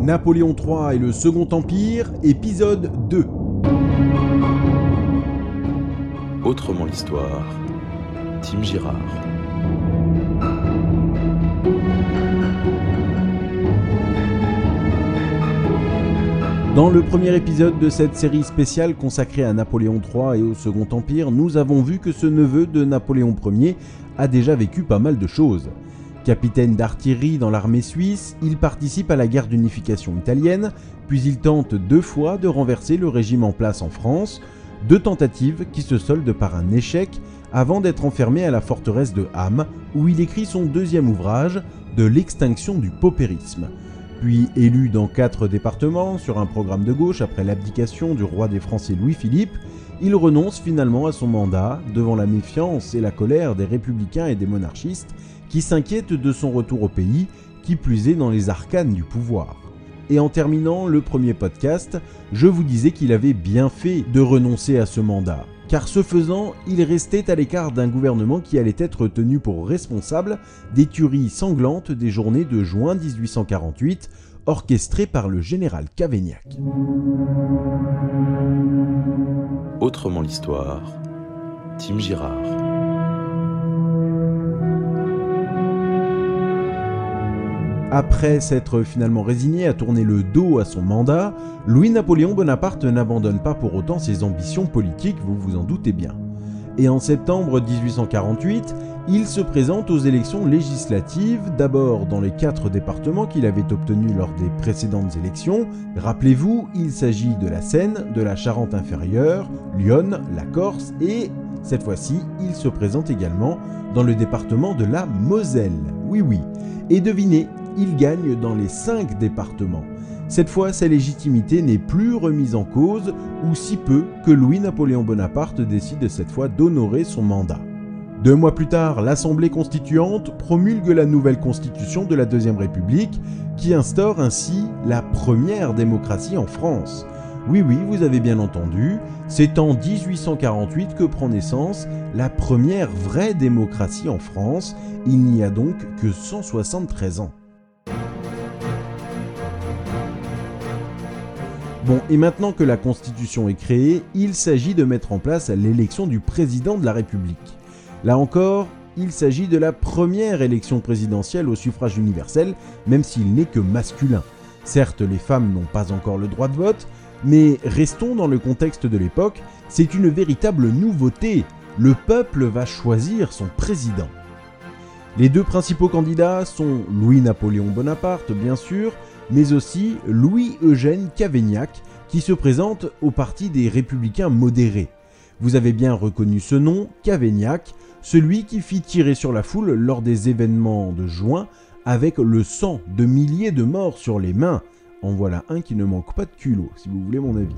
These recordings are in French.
Napoléon III et le Second Empire, épisode 2. Autrement l'histoire, Tim Girard. Dans le premier épisode de cette série spéciale consacrée à Napoléon III et au Second Empire, nous avons vu que ce neveu de Napoléon Ier a déjà vécu pas mal de choses. Capitaine d'artillerie dans l'armée suisse, il participe à la guerre d'unification italienne, puis il tente deux fois de renverser le régime en place en France, deux tentatives qui se soldent par un échec avant d'être enfermé à la forteresse de Ham, où il écrit son deuxième ouvrage, De l'extinction du paupérisme. Puis élu dans quatre départements sur un programme de gauche après l'abdication du roi des Français Louis-Philippe, il renonce finalement à son mandat devant la méfiance et la colère des républicains et des monarchistes qui s'inquiètent de son retour au pays, qui plus est dans les arcanes du pouvoir. Et en terminant le premier podcast, je vous disais qu'il avait bien fait de renoncer à ce mandat, car ce faisant, il restait à l'écart d'un gouvernement qui allait être tenu pour responsable des tueries sanglantes des journées de juin 1848, orchestrées par le général Cavaignac. Autrement l'histoire, Tim Girard. Après s'être finalement résigné à tourner le dos à son mandat, Louis-Napoléon Bonaparte n'abandonne pas pour autant ses ambitions politiques, vous vous en doutez bien. Et en septembre 1848, il se présente aux élections législatives, d'abord dans les quatre départements qu'il avait obtenus lors des précédentes élections. Rappelez-vous, il s'agit de la Seine, de la Charente inférieure, Lyon, la Corse et, cette fois-ci, il se présente également dans le département de la Moselle. Oui oui. Et devinez, il gagne dans les cinq départements. Cette fois, sa légitimité n'est plus remise en cause, ou si peu que Louis-Napoléon Bonaparte décide cette fois d'honorer son mandat. Deux mois plus tard, l'Assemblée constituante promulgue la nouvelle constitution de la Deuxième République, qui instaure ainsi la première démocratie en France. Oui oui, vous avez bien entendu, c'est en 1848 que prend naissance la première vraie démocratie en France, il n'y a donc que 173 ans. Bon, et maintenant que la Constitution est créée, il s'agit de mettre en place l'élection du président de la République. Là encore, il s'agit de la première élection présidentielle au suffrage universel, même s'il n'est que masculin. Certes, les femmes n'ont pas encore le droit de vote, mais restons dans le contexte de l'époque, c'est une véritable nouveauté. Le peuple va choisir son président. Les deux principaux candidats sont Louis-Napoléon Bonaparte, bien sûr, mais aussi Louis-Eugène Cavaignac, qui se présente au parti des républicains modérés. Vous avez bien reconnu ce nom, Cavaignac, celui qui fit tirer sur la foule lors des événements de juin avec le sang de milliers de morts sur les mains. En voilà un qui ne manque pas de culot, si vous voulez mon avis.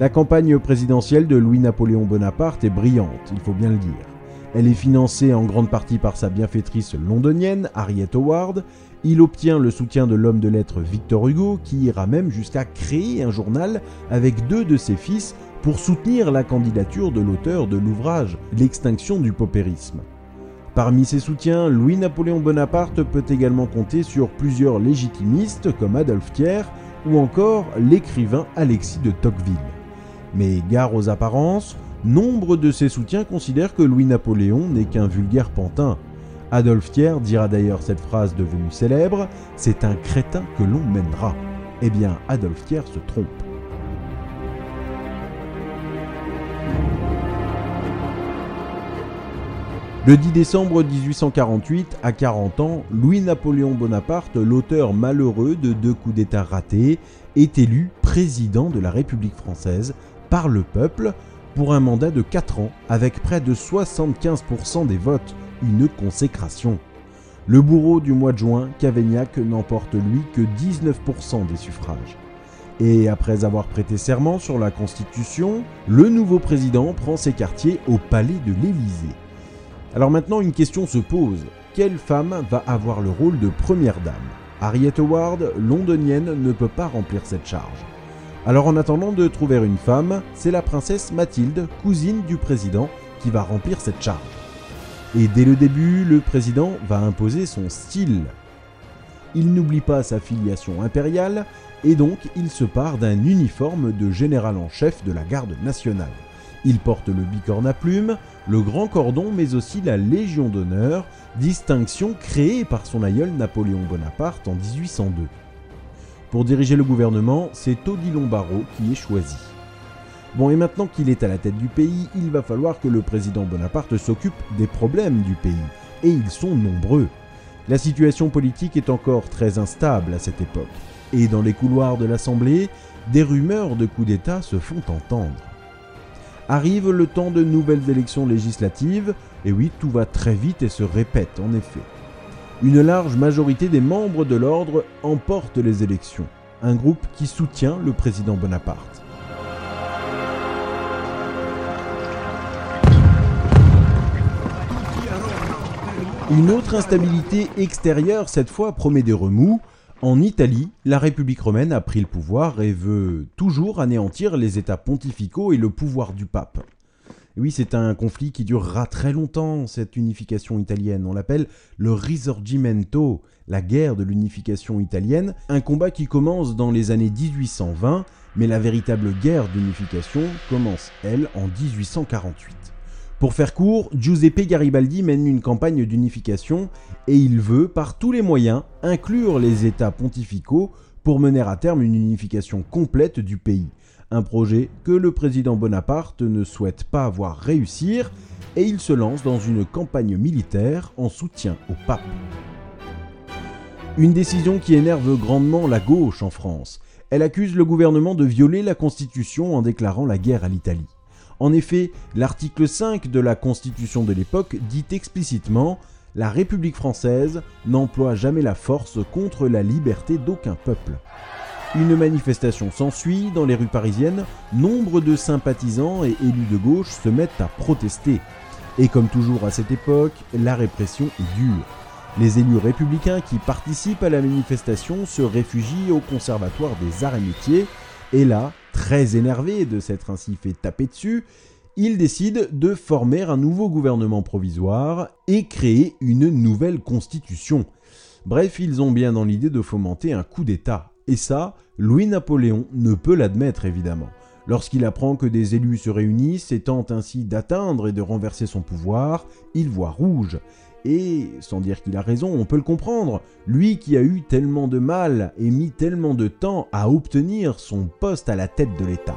La campagne présidentielle de Louis-Napoléon Bonaparte est brillante, il faut bien le dire. Elle est financée en grande partie par sa bienfaitrice londonienne, Harriet Howard. Il obtient le soutien de l'homme de lettres Victor Hugo, qui ira même jusqu'à créer un journal avec deux de ses fils pour soutenir la candidature de l'auteur de l'ouvrage L'extinction du paupérisme. Parmi ses soutiens, Louis-Napoléon Bonaparte peut également compter sur plusieurs légitimistes comme Adolphe Thiers ou encore l'écrivain Alexis de Tocqueville. Mais gare aux apparences, nombre de ses soutiens considèrent que Louis-Napoléon n'est qu'un vulgaire pantin. Adolphe Thiers dira d'ailleurs cette phrase devenue célèbre C'est un crétin que l'on mènera. Eh bien, Adolphe Thiers se trompe. Le 10 décembre 1848, à 40 ans, Louis-Napoléon Bonaparte, l'auteur malheureux de deux coups d'État ratés, est élu président de la République française par le peuple pour un mandat de 4 ans avec près de 75% des votes, une consécration. Le bourreau du mois de juin, Cavaignac, n'emporte lui que 19% des suffrages. Et après avoir prêté serment sur la Constitution, le nouveau président prend ses quartiers au palais de l'Élysée. Alors maintenant, une question se pose. Quelle femme va avoir le rôle de première dame? Harriet Howard, londonienne, ne peut pas remplir cette charge. Alors en attendant de trouver une femme, c'est la princesse Mathilde, cousine du président, qui va remplir cette charge. Et dès le début, le président va imposer son style. Il n'oublie pas sa filiation impériale, et donc il se part d'un uniforme de général en chef de la garde nationale. Il porte le bicorne à plumes, le grand cordon, mais aussi la Légion d'honneur, distinction créée par son aïeul Napoléon Bonaparte en 1802. Pour diriger le gouvernement, c'est Odilon Barrot qui est choisi. Bon, et maintenant qu'il est à la tête du pays, il va falloir que le président Bonaparte s'occupe des problèmes du pays. Et ils sont nombreux. La situation politique est encore très instable à cette époque. Et dans les couloirs de l'Assemblée, des rumeurs de coup d'État se font entendre. Arrive le temps de nouvelles élections législatives, et oui, tout va très vite et se répète en effet. Une large majorité des membres de l'ordre emporte les élections, un groupe qui soutient le président Bonaparte. Une autre instabilité extérieure cette fois promet des remous. En Italie, la République romaine a pris le pouvoir et veut toujours anéantir les États pontificaux et le pouvoir du pape. Oui, c'est un conflit qui durera très longtemps, cette unification italienne. On l'appelle le Risorgimento, la guerre de l'unification italienne, un combat qui commence dans les années 1820, mais la véritable guerre d'unification commence, elle, en 1848. Pour faire court, Giuseppe Garibaldi mène une campagne d'unification et il veut, par tous les moyens, inclure les États pontificaux pour mener à terme une unification complète du pays. Un projet que le président Bonaparte ne souhaite pas voir réussir et il se lance dans une campagne militaire en soutien au pape. Une décision qui énerve grandement la gauche en France. Elle accuse le gouvernement de violer la Constitution en déclarant la guerre à l'Italie. En effet, l'article 5 de la Constitution de l'époque dit explicitement La République française n'emploie jamais la force contre la liberté d'aucun peuple. Une manifestation s'ensuit dans les rues parisiennes, nombre de sympathisants et élus de gauche se mettent à protester. Et comme toujours à cette époque, la répression est dure. Les élus républicains qui participent à la manifestation se réfugient au Conservatoire des arts et métiers, et là, très énervé de s'être ainsi fait taper dessus, il décide de former un nouveau gouvernement provisoire et créer une nouvelle constitution. Bref, ils ont bien dans l'idée de fomenter un coup d'État. Et ça, Louis-Napoléon ne peut l'admettre évidemment. Lorsqu'il apprend que des élus se réunissent et tentent ainsi d'atteindre et de renverser son pouvoir, il voit rouge. Et, sans dire qu'il a raison, on peut le comprendre, lui qui a eu tellement de mal et mis tellement de temps à obtenir son poste à la tête de l'État.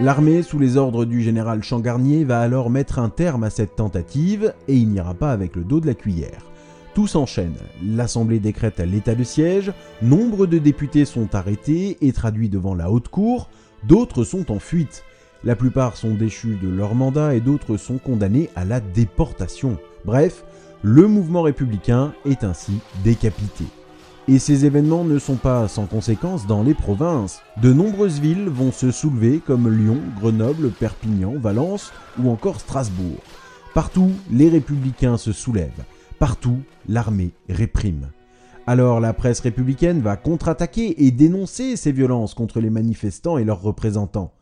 L'armée, sous les ordres du général Changarnier, va alors mettre un terme à cette tentative et il n'ira pas avec le dos de la cuillère. Tout s'enchaîne. L'Assemblée décrète l'état de siège, nombre de députés sont arrêtés et traduits devant la haute cour, d'autres sont en fuite. La plupart sont déchus de leur mandat et d'autres sont condamnés à la déportation. Bref, le mouvement républicain est ainsi décapité. Et ces événements ne sont pas sans conséquences dans les provinces. De nombreuses villes vont se soulever comme Lyon, Grenoble, Perpignan, Valence ou encore Strasbourg. Partout, les républicains se soulèvent. Partout, l'armée réprime. Alors la presse républicaine va contre-attaquer et dénoncer ces violences contre les manifestants et leurs représentants.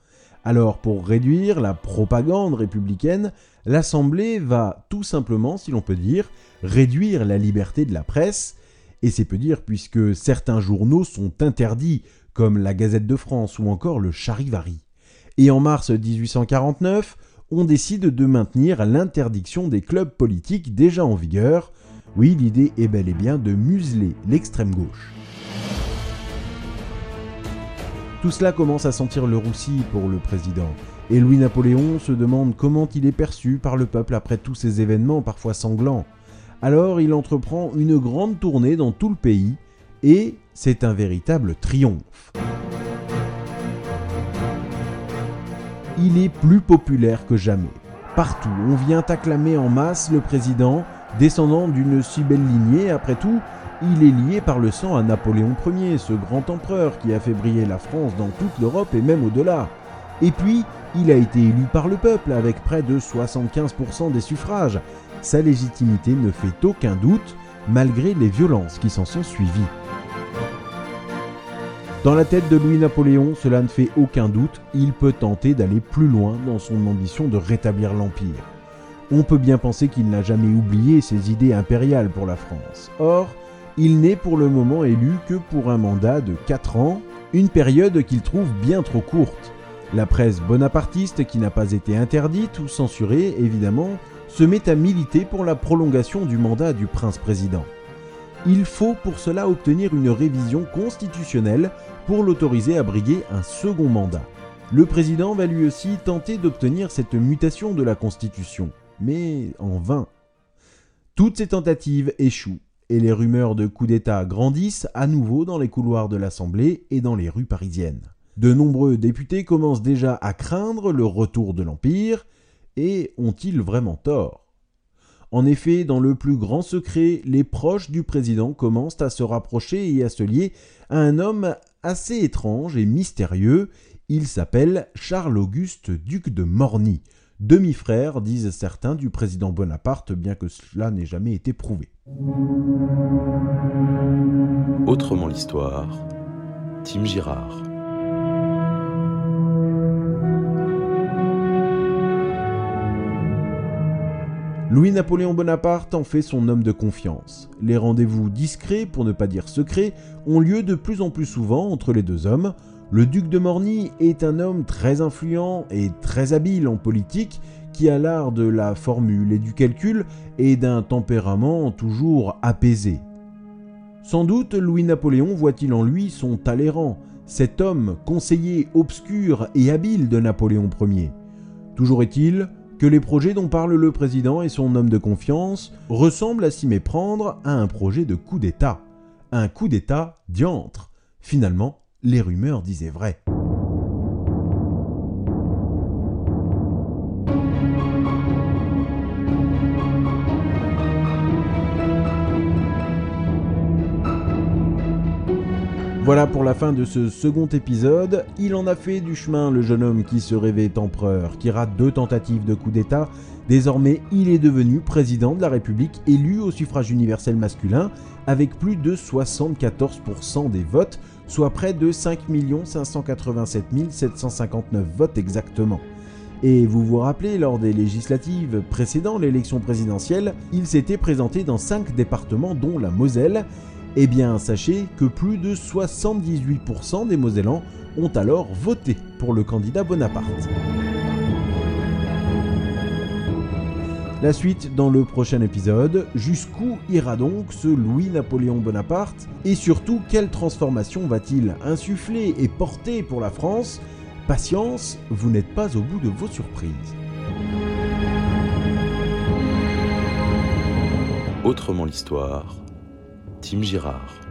Alors pour réduire la propagande républicaine, l'Assemblée va tout simplement, si l'on peut dire, réduire la liberté de la presse, et c'est peu dire puisque certains journaux sont interdits, comme la Gazette de France ou encore le Charivari. Et en mars 1849, on décide de maintenir l'interdiction des clubs politiques déjà en vigueur. Oui, l'idée est bel et bien de museler l'extrême gauche. Tout cela commence à sentir le roussi pour le président. Et Louis-Napoléon se demande comment il est perçu par le peuple après tous ces événements parfois sanglants. Alors il entreprend une grande tournée dans tout le pays, et c'est un véritable triomphe. Il est plus populaire que jamais. Partout, on vient acclamer en masse le président, descendant d'une si belle lignée, après tout, il est lié par le sang à Napoléon Ier, ce grand empereur qui a fait briller la France dans toute l'Europe et même au-delà. Et puis, il a été élu par le peuple avec près de 75% des suffrages. Sa légitimité ne fait aucun doute, malgré les violences qui s'en sont suivies. Dans la tête de Louis-Napoléon, cela ne fait aucun doute, il peut tenter d'aller plus loin dans son ambition de rétablir l'Empire. On peut bien penser qu'il n'a jamais oublié ses idées impériales pour la France. Or, il n'est pour le moment élu que pour un mandat de 4 ans, une période qu'il trouve bien trop courte. La presse bonapartiste, qui n'a pas été interdite ou censurée, évidemment, se met à militer pour la prolongation du mandat du prince-président. Il faut pour cela obtenir une révision constitutionnelle pour l'autoriser à briguer un second mandat. Le président va lui aussi tenter d'obtenir cette mutation de la Constitution, mais en vain. Toutes ces tentatives échouent et les rumeurs de coup d'État grandissent à nouveau dans les couloirs de l'Assemblée et dans les rues parisiennes. De nombreux députés commencent déjà à craindre le retour de l'Empire, et ont-ils vraiment tort? En effet, dans le plus grand secret, les proches du président commencent à se rapprocher et à se lier à un homme assez étrange et mystérieux. Il s'appelle Charles-Auguste, duc de Morny, demi-frère, disent certains, du président Bonaparte, bien que cela n'ait jamais été prouvé. Autrement l'histoire, Tim Girard. Louis-Napoléon Bonaparte en fait son homme de confiance. Les rendez-vous discrets, pour ne pas dire secrets, ont lieu de plus en plus souvent entre les deux hommes. Le duc de Morny est un homme très influent et très habile en politique qui a l'art de la formule et du calcul et d'un tempérament toujours apaisé. Sans doute Louis-Napoléon voit-il en lui son Talleyrand, cet homme conseiller obscur et habile de Napoléon Ier. Toujours est-il que les projets dont parle le président et son homme de confiance ressemblent à s'y méprendre à un projet de coup d'État. Un coup d'État diantre. Finalement, les rumeurs disaient vrai. Voilà pour la fin de ce second épisode. Il en a fait du chemin le jeune homme qui se rêvait empereur, qui rate deux tentatives de coup d'État. Désormais, il est devenu président de la République élu au suffrage universel masculin avec plus de 74% des votes, soit près de 5 587 759 votes exactement. Et vous vous rappelez, lors des législatives précédant l'élection présidentielle, il s'était présenté dans 5 départements dont la Moselle, eh bien, sachez que plus de 78% des Mosellans ont alors voté pour le candidat Bonaparte. La suite dans le prochain épisode, jusqu'où ira donc ce Louis-Napoléon Bonaparte? Et surtout quelle transformation va-t-il insuffler et porter pour la France? Patience, vous n'êtes pas au bout de vos surprises. Autrement l'histoire Tim Girard.